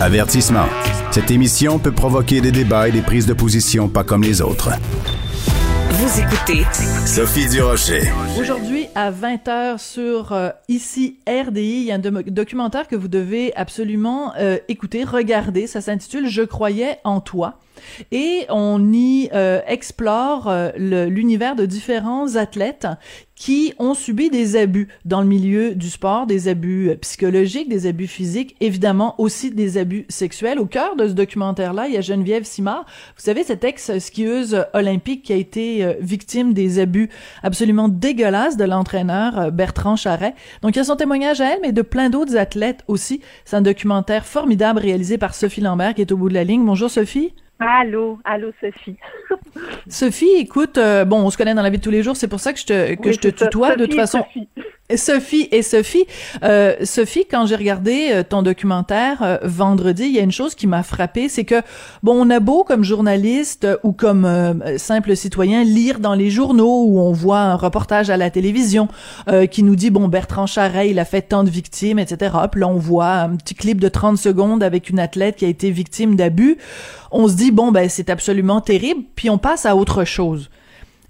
Avertissement. Cette émission peut provoquer des débats et des prises de position pas comme les autres. Vous écoutez Sophie Durocher. Aujourd'hui, à 20h sur euh, ici RDI, il y a un do- documentaire que vous devez absolument euh, écouter, regarder. Ça s'intitule Je croyais en toi. Et on y euh, explore euh, l'univers de différents athlètes qui ont subi des abus dans le milieu du sport, des abus euh, psychologiques, des abus physiques, évidemment aussi des abus sexuels. Au cœur de ce documentaire-là, il y a Geneviève Simard, vous savez, cette ex-skieuse olympique qui a été euh, victime des abus absolument dégueulasses de l'entraîneur euh, Bertrand Charret. Donc il y a son témoignage à elle, mais de plein d'autres athlètes aussi. C'est un documentaire formidable réalisé par Sophie Lambert qui est au bout de la ligne. Bonjour Sophie. Allô, allô Sophie. Sophie, écoute, euh, bon, on se connaît dans la vie de tous les jours, c'est pour ça que je te, que Oui, je te ça. tutoie. de toute façon, Sophie. Sophie et Sophie. Euh, Sophie, quand j'ai regardé euh, ton documentaire euh, vendredi, il y a une chose qui m'a frappée, c'est que bon, on a beau comme journaliste euh, ou comme simple citoyen lire dans les journaux où on voit un reportage à la télévision qui nous dit bon Bertrand Charret, il a fait tant de victimes, etc. Puis là on voit un petit clip de 30 secondes avec une athlète qui a été victime d'abus. On se dit bon ben c'est absolument terrible, puis on passe à autre chose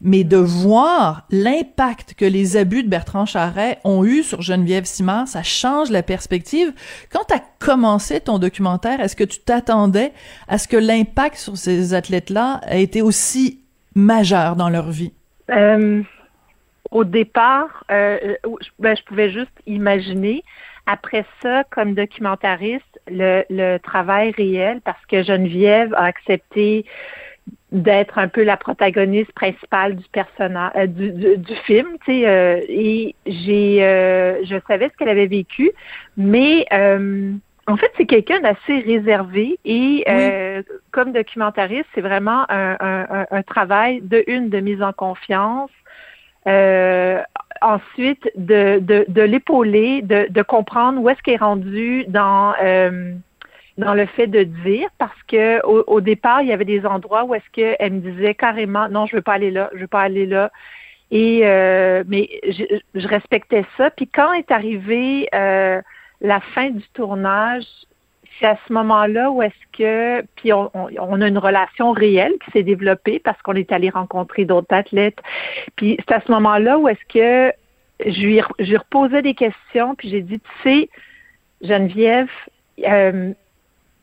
mais de voir l'impact que les abus de Bertrand Charret ont eu sur Geneviève Simard, ça change la perspective. Quand tu as commencé ton documentaire, est-ce que tu t'attendais à ce que l'impact sur ces athlètes-là ait été aussi majeur dans leur vie? Euh, au départ, euh, je, ben, je pouvais juste imaginer. Après ça, comme documentariste, le travail réel, parce que Geneviève a accepté d'être un peu la protagoniste principale du personnage euh, du, du, du, film, tu sais, euh, et j'ai, euh, je savais ce qu'elle avait vécu, mais euh, en fait, c'est quelqu'un d'assez réservé et oui. comme documentariste, c'est vraiment un, un, un, travail de une de mise en confiance. ensuite, de, de, de l'épauler, de, de, comprendre où est-ce qu'elle est rendue dans dans le fait de dire parce que au, au, départ il y avait des endroits où est-ce qu'elle me disait carrément non je veux pas aller là je veux pas aller là. Et euh, mais je, je, respectais ça. Puis quand est arrivée euh, la fin du tournage c'est à ce moment-là où est-ce que puis on, on, on, a une relation réelle qui s'est développée parce qu'on est allé rencontrer d'autres athlètes. Puis c'est à ce moment-là où est-ce que je lui, je lui reposais des questions puis j'ai dit tu sais Geneviève euh,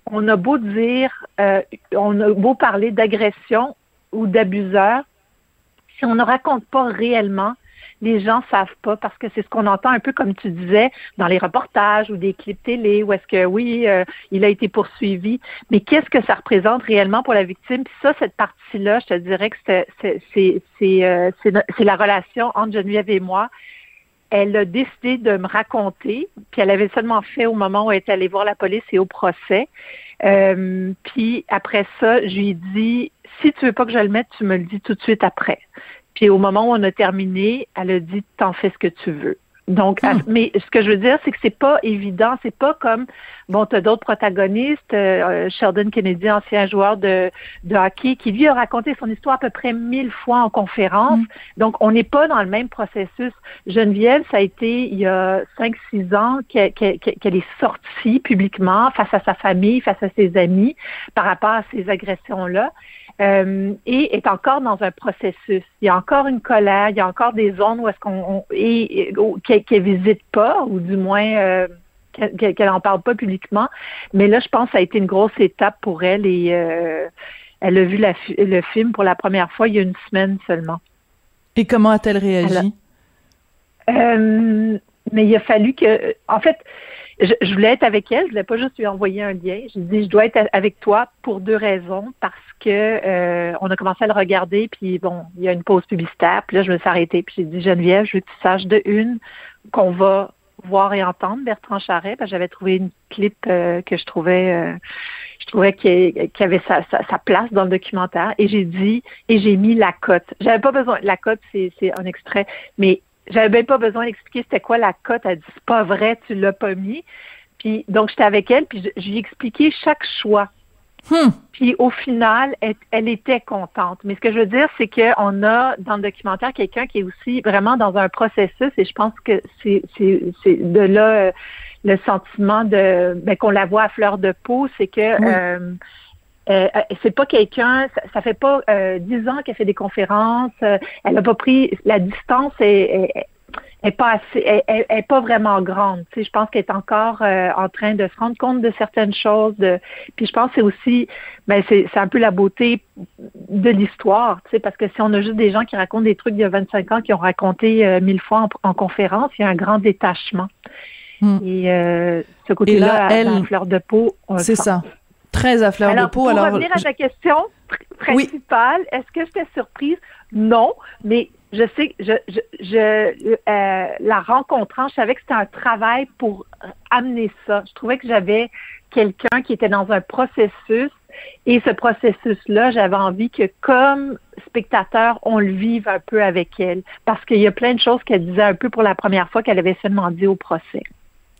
on a beau dire, euh, on a beau parler d'agression ou d'abuseur, si on ne raconte pas réellement, les gens savent pas parce que c'est ce qu'on entend un peu comme tu disais dans les reportages ou des clips télé où est-ce que oui, euh, il a été poursuivi, mais qu'est-ce que ça représente réellement pour la victime? Puis ça, cette partie-là, je te dirais que euh, c'est la relation entre Geneviève et moi elle a décidé de me raconter, puis elle avait seulement fait au moment où elle était allée voir la police et au procès. Euh, puis après ça, je lui ai dit, si tu veux pas que je le mette, tu me le dis tout de suite après. Puis au moment où on a terminé, elle a dit, t'en fais ce que tu veux. Donc, mmh. mais ce que je veux dire, c'est que c'est pas évident. C'est pas comme bon, tu as d'autres protagonistes, euh, Sheldon Kennedy, ancien joueur de, de hockey, qui lui a raconté son histoire à peu près mille fois en conférence. Mmh. Donc, on n'est pas dans le même processus. Geneviève, ça a été il y a cinq, six ans qu'elle qu qu est sortie publiquement face à sa famille, face à ses amis, par rapport à ces agressions-là. Euh, et est encore dans un processus. Il y a encore une colère, il y a encore des zones où est-ce qu'on qu'elle visite pas, ou du moins euh, qu'elle n'en parle pas publiquement. Mais là, je pense que ça a été une grosse étape pour elle et euh, elle a vu la, le film pour la première fois il y a une semaine seulement. Et comment a-t-elle réagi? Mais il a fallu que, en fait, je, je, voulais être avec elle, je voulais pas juste lui envoyer un lien. J'ai dit, je dois être avec toi pour deux raisons, parce que euh, on a commencé à le regarder, puis bon, il y a une pause publicitaire, puis là, je me suis arrêtée, puis j'ai dit, Geneviève, je veux que tu saches de une qu'on va voir et entendre Bertrand Charret, j'avais trouvé une clip euh, que je trouvais euh, je trouvais qu'il qu avait sa, sa, sa, place dans le documentaire, et j'ai dit, et j'ai mis la cote. J'avais pas besoin, la cote, c'est un extrait, mais j'avais même pas besoin d'expliquer c'était quoi la cote. Elle dit c'est pas vrai, tu l'as pas mis. Puis donc j'étais avec elle, puis je, je lui ai expliqué chaque choix. Hmm. Puis au final, elle, elle, était contente. Mais ce que je veux dire, c'est qu'on a dans le documentaire quelqu'un qui est aussi vraiment dans un processus, et je pense que c'est de là euh, le sentiment de ben, qu'on la voit à fleur de peau, c'est que euh, c'est pas quelqu'un, ça, fait pas dix ans qu'elle fait des conférences, elle a pas pris la distance et est pas assez, est, pas vraiment grande. Tu sais, je pense qu'elle est encore euh, en train de se rendre compte de certaines choses. De, puis je pense que c'est aussi, ben c'est, c'est un peu la beauté de l'histoire. Tu sais, parce que si on a juste des gens qui racontent des trucs d'il y a 25 ans, qui ont raconté euh, mille fois en, conférence, il y a un grand détachement. Hmm. Et euh, ce côté-là, elle, à, fleur de peau, c'est ça. Très à fleur de peau. Pour alors, revenir à ta question principale, est-ce que j'étais surprise? Non, mais je sais, je, je, je euh, la rencontrant, je savais que c'était un travail pour amener ça. Je trouvais que j'avais quelqu'un qui était dans un processus et ce processus-là, j'avais envie que comme spectateur, on le vive un peu avec elle parce qu'il y a plein de choses qu'elle disait un peu pour la première fois qu'elle avait seulement dit au procès.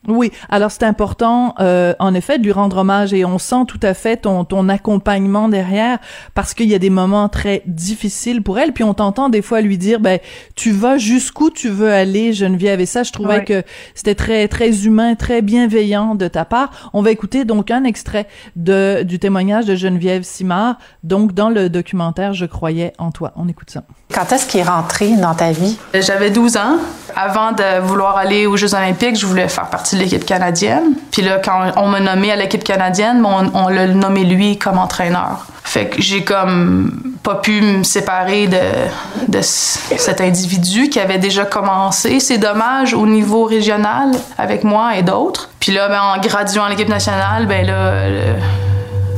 Oui, alors c'est important, euh, en effet, de lui rendre hommage et on sent tout à fait ton, ton accompagnement derrière parce qu'il y a des moments très difficiles pour elle. Puis on t'entend des fois lui dire, ben tu vas jusqu'où tu veux aller, Geneviève. Et ça, je trouvais que c'était très très humain, très bienveillant de ta part. On va écouter donc un extrait de du témoignage de Geneviève Simard, donc dans le documentaire Je croyais en toi. On écoute ça. Quand est-ce qu'il est rentré dans ta vie? J'avais 12 ans. Avant de vouloir aller aux Jeux Olympiques, je voulais faire partie de l'équipe canadienne. Puis là, quand on m'a nommé à l'équipe canadienne, on, on l'a nommé lui comme entraîneur. Fait que j'ai comme pas pu me séparer de, cet individu qui avait déjà commencé. C'est dommage au niveau régional avec moi et d'autres. Puis là, ben, en graduant à l'équipe nationale, ben là,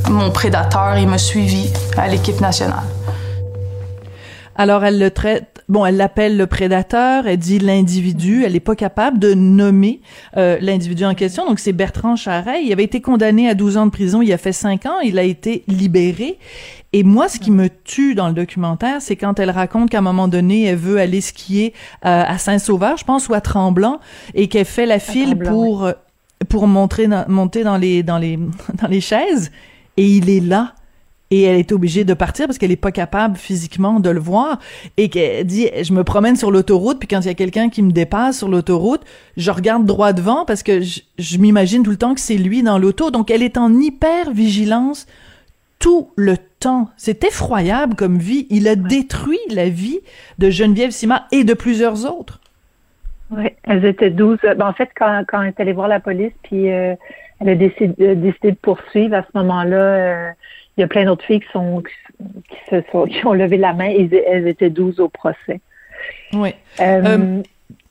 mon prédateur, il m'a suivi à l'équipe nationale. Alors elle le traite bon, elle l'appelle le prédateur, elle dit l'individu, elle n'est pas capable de nommer euh, l'individu en question. Donc c'est Bertrand Charret, il avait été condamné à 12 ans de prison, il a fait 5 ans, il a été libéré. Et moi, ce qui me tue dans le documentaire, c'est quand elle raconte qu'à un moment donné, elle veut aller skier euh, à Saint-Sauveur, je pense, ou à Tremblant, et qu'elle fait la file pour euh, pour montrer monter dans les dans les dans les chaises, et il est là et elle est obligée de partir parce qu'elle est pas capable physiquement de le voir. Et qu'elle dit je me promène sur l'autoroute puis quand il y a quelqu'un qui me dépasse sur l'autoroute je regarde droit devant parce que je, m'imagine tout le temps que c'est lui dans l'auto. Donc elle est en hyper vigilance tout le temps. C'est effroyable comme vie. Il a détruit la vie de Geneviève Sima et de plusieurs autres. Oui, elles étaient douze. Ben, en fait, quand, quand elle est allée voir la police, puis euh, elle a décidé, décidé, de poursuivre à ce moment-là, euh, il y a plein d'autres filles qui sont qui, se sont, qui ont levé la main et elles étaient douze au procès. Oui. Euh, euh,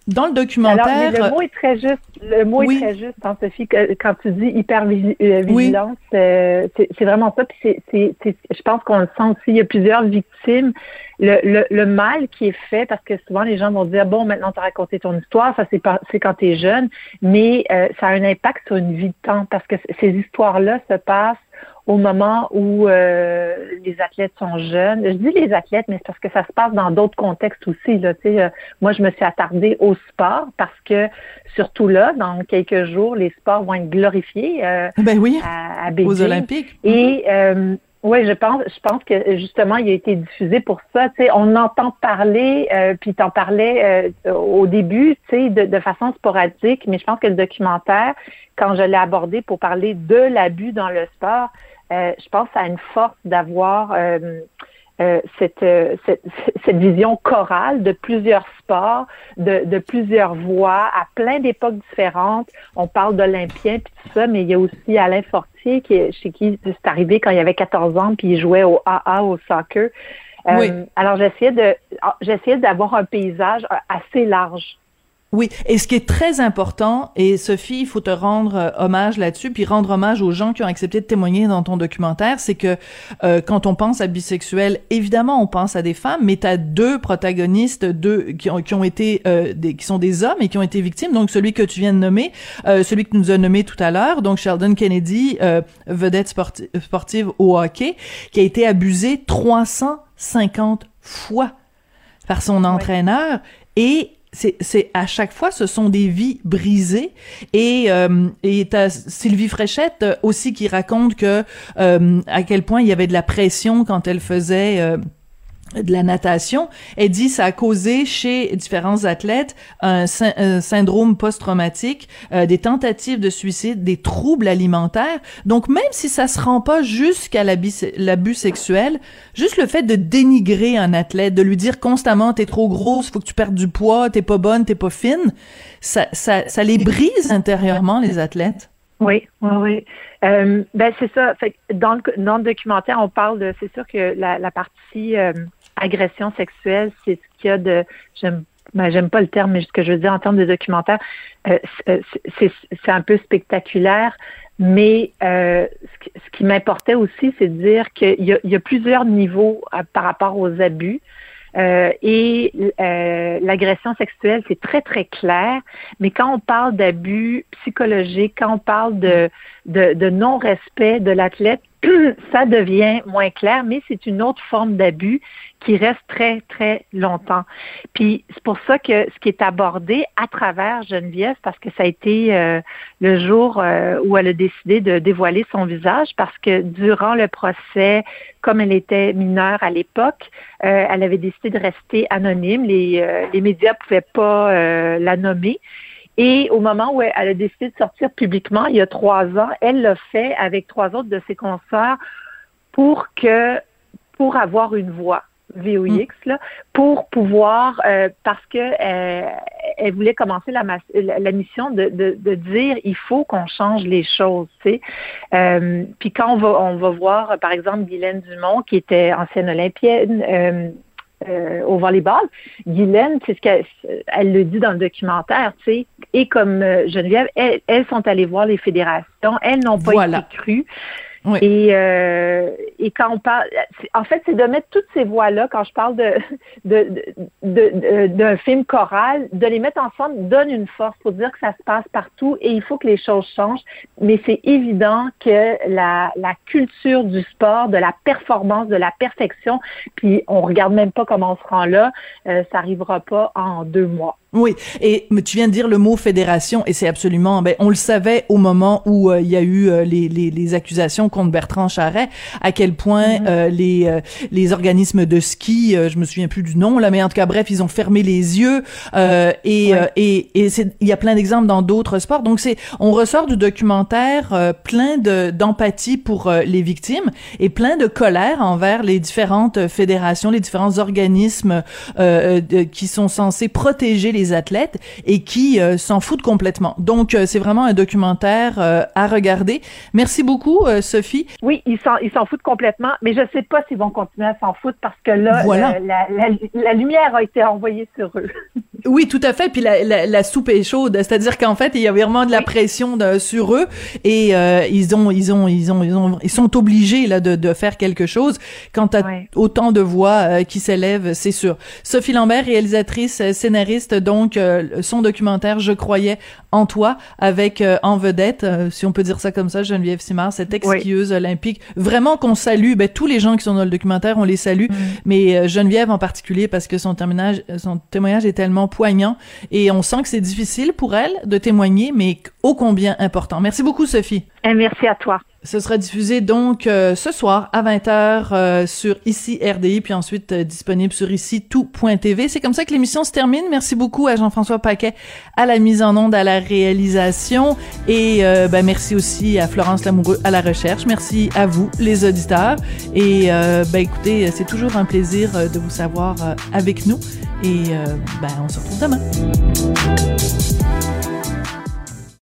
dans le documentaire. Alors, le mot est très juste. Le mot est très juste, hein, Sophie. Quand tu dis hyper euh, vigilance, c'est vraiment ça. Puis c'est, je pense qu'on le sent aussi. Il y a plusieurs victimes. Le, le, le, mal qui est fait, parce que souvent les gens vont dire bon, maintenant tu as raconté ton histoire, ça c'est c'est quand tu es jeune, mais ça a un impact sur une vie de temps parce que ces histoires-là se passent au moment où euh, les athlètes sont jeunes. Je dis les athlètes, mais c'est parce que ça se passe dans d'autres contextes aussi. Là. Tu sais, euh, moi, je me suis attardée au sport parce que surtout là, dans quelques jours, les sports vont être glorifiés euh, ben oui, à, aux Olympiques. Et euh, oui, je pense, je pense que justement, il a été diffusé pour ça. Tu sais, on entend parler, euh, puis t'en parlais euh, au début, tu sais, de, de, façon sporadique, mais je pense que le documentaire, quand je l'ai abordé pour parler de l'abus dans le sport, euh, je pense à une force d'avoir euh, euh, cette, cette, cette, vision chorale de plusieurs sports, de, de plusieurs voix, à plein d'époques différentes. On parle d'Olympiens puis tout ça, mais il y a aussi Alain Fortier qui chez qui c'est arrivé quand il avait 14 ans puis il jouait au AA au soccer. oui. Alors j'essayais de j'essayais d'avoir un paysage assez large oui, et ce qui est très important, et Sophie, il faut te rendre euh, hommage là-dessus, puis rendre hommage aux gens qui ont accepté de témoigner dans ton documentaire, c'est que euh, quand on pense à bisexuel, évidemment, on pense à des femmes, mais tu as deux protagonistes, deux qui ont, qui ont été, euh, des, qui sont des hommes et qui ont été victimes. Donc celui que tu viens de nommer, celui que tu nous as nommé tout à l'heure, donc Sheldon Kennedy, vedette sportive au hockey, qui a été abusé 350 fois par son entraîneur et c'est à chaque fois ce sont des vies brisées. Et euh, et t'as Sylvie Fréchette euh, aussi qui raconte que euh, à quel point il y avait de la pression quand elle faisait euh, de la natation. Elle dit ça a causé chez différents athlètes un, syndrome post-traumatique, euh, des tentatives de suicide, des troubles alimentaires. Donc même si ça se rend pas jusqu'à l'abus sexuel, juste le fait de dénigrer un athlète, de lui dire constamment t'es trop grosse, faut que tu perdes du poids, t'es pas bonne, t'es pas fine, ça, ça, ça les brise intérieurement les athlètes. Oui, oui, oui. Euh, ben c'est ça. Fait, dans, le, dans le documentaire, on parle de. C'est sûr que la, partie euh, agression sexuelle, c'est ce qu'il y a de. J'aime ben, j'aime pas le terme, mais ce que je veux dire en termes de documentaire, euh, c'est un peu spectaculaire. Mais ce qui m'importait aussi, c'est de dire qu'il y, y, a plusieurs niveaux par rapport aux abus. Euh, et euh, l'agression sexuelle, c'est très, très clair. Mais quand on parle d'abus psychologiques, quand on parle de, non-respect de l'athlète, ça devient moins clair, mais c'est une autre forme d'abus qui reste très, très longtemps. Puis c'est pour ça que ce qui est abordé à travers Geneviève, parce que ça a été euh, le jour euh, où elle a décidé de dévoiler son visage, parce que durant le procès, comme elle était mineure à l'époque, euh, elle avait décidé de rester anonyme. Les, les médias pouvaient pas la nommer. Et au moment où elle a décidé de sortir publiquement, il y a trois ans, elle l'a fait avec trois autres de ses consoeurs pour que pour avoir une voix. VOX là, pour pouvoir, euh, parce que euh, elle voulait commencer la, la, mission de, de, de, dire il faut qu'on change les choses, tu sais. Euh, puis quand on va, on va voir, par exemple, Guylaine Dumont, qui était ancienne olympienne, euh, euh, au volleyball. Guylaine, c'est ce qu'elle elle le dit dans le documentaire, tu sais, et comme Geneviève, elles, elles, sont allées voir les fédérations, elles n'ont pas été crues. Et, euh, et quand on parle, en fait, c'est de mettre toutes ces voix-là, quand je parle de, de, de, d'un film choral, de les mettre ensemble donne une force pour dire que ça se passe partout et il faut que les choses changent. Mais c'est évident que la, la culture du sport, de la performance, de la perfection, puis on regarde même pas comment on se rend là, euh, ça arrivera pas en deux mois. Oui, et tu viens de dire le mot fédération, et c'est absolument, ben, on le savait au moment où euh, il y a eu euh, les, les, les, accusations contre Bertrand Charret, à quel point mm-hmm. euh, les les organismes de ski, je me souviens plus du nom là, mais en tout cas bref, ils ont fermé les yeux, et, et et il y a plein d'exemples dans d'autres sports. Donc c'est, on ressort du documentaire plein de d'empathie pour les victimes et plein de colère envers les différentes fédérations, les différents organismes qui sont censés protéger les athlètes et qui euh, s'en foutent complètement. Donc, euh, c'est vraiment un documentaire euh, à regarder. Merci beaucoup, Sophie. Oui, ils s'en, ils s'en foutent complètement, mais je sais pas s'ils vont continuer à s'en foutre parce que là, la, la, lumière a été envoyée sur eux. oui, tout à fait. Puis la, la, soupe est chaude, c'est-à-dire qu'en fait, il y a vraiment de la pression de, sur eux et ils ont, ils ont, ils ont, ils ont, ils sont obligés là de, de faire quelque chose. Quand à autant de voix qui s'élèvent, c'est sûr. Sophie Lambert, réalisatrice, scénariste, donc euh, son documentaire Je croyais en toi avec euh, en vedette, euh, si on peut dire ça comme ça, Geneviève Simard, cette exquieuse olympique. Vraiment qu'on salue, ben, tous les gens qui sont dans le documentaire, on les salue, mm. mais Geneviève en particulier parce que son témoignage, son témoignage est tellement poignant et on sent que c'est difficile pour elle de témoigner, mais ô combien important. Merci beaucoup, Sophie. Et merci à toi. Ce sera diffusé donc euh, ce soir à 20h euh, sur ici RDI puis ensuite euh, disponible sur ici tout.tv. C'est comme ça que l'émission se termine. Merci beaucoup à Jean-François Paquet à la mise en onde, à la réalisation et ben, merci aussi à Florence Lamoureux à la recherche. Merci à vous les auditeurs et ben écoutez, c'est toujours un plaisir de vous savoir avec nous et ben on se retrouve demain.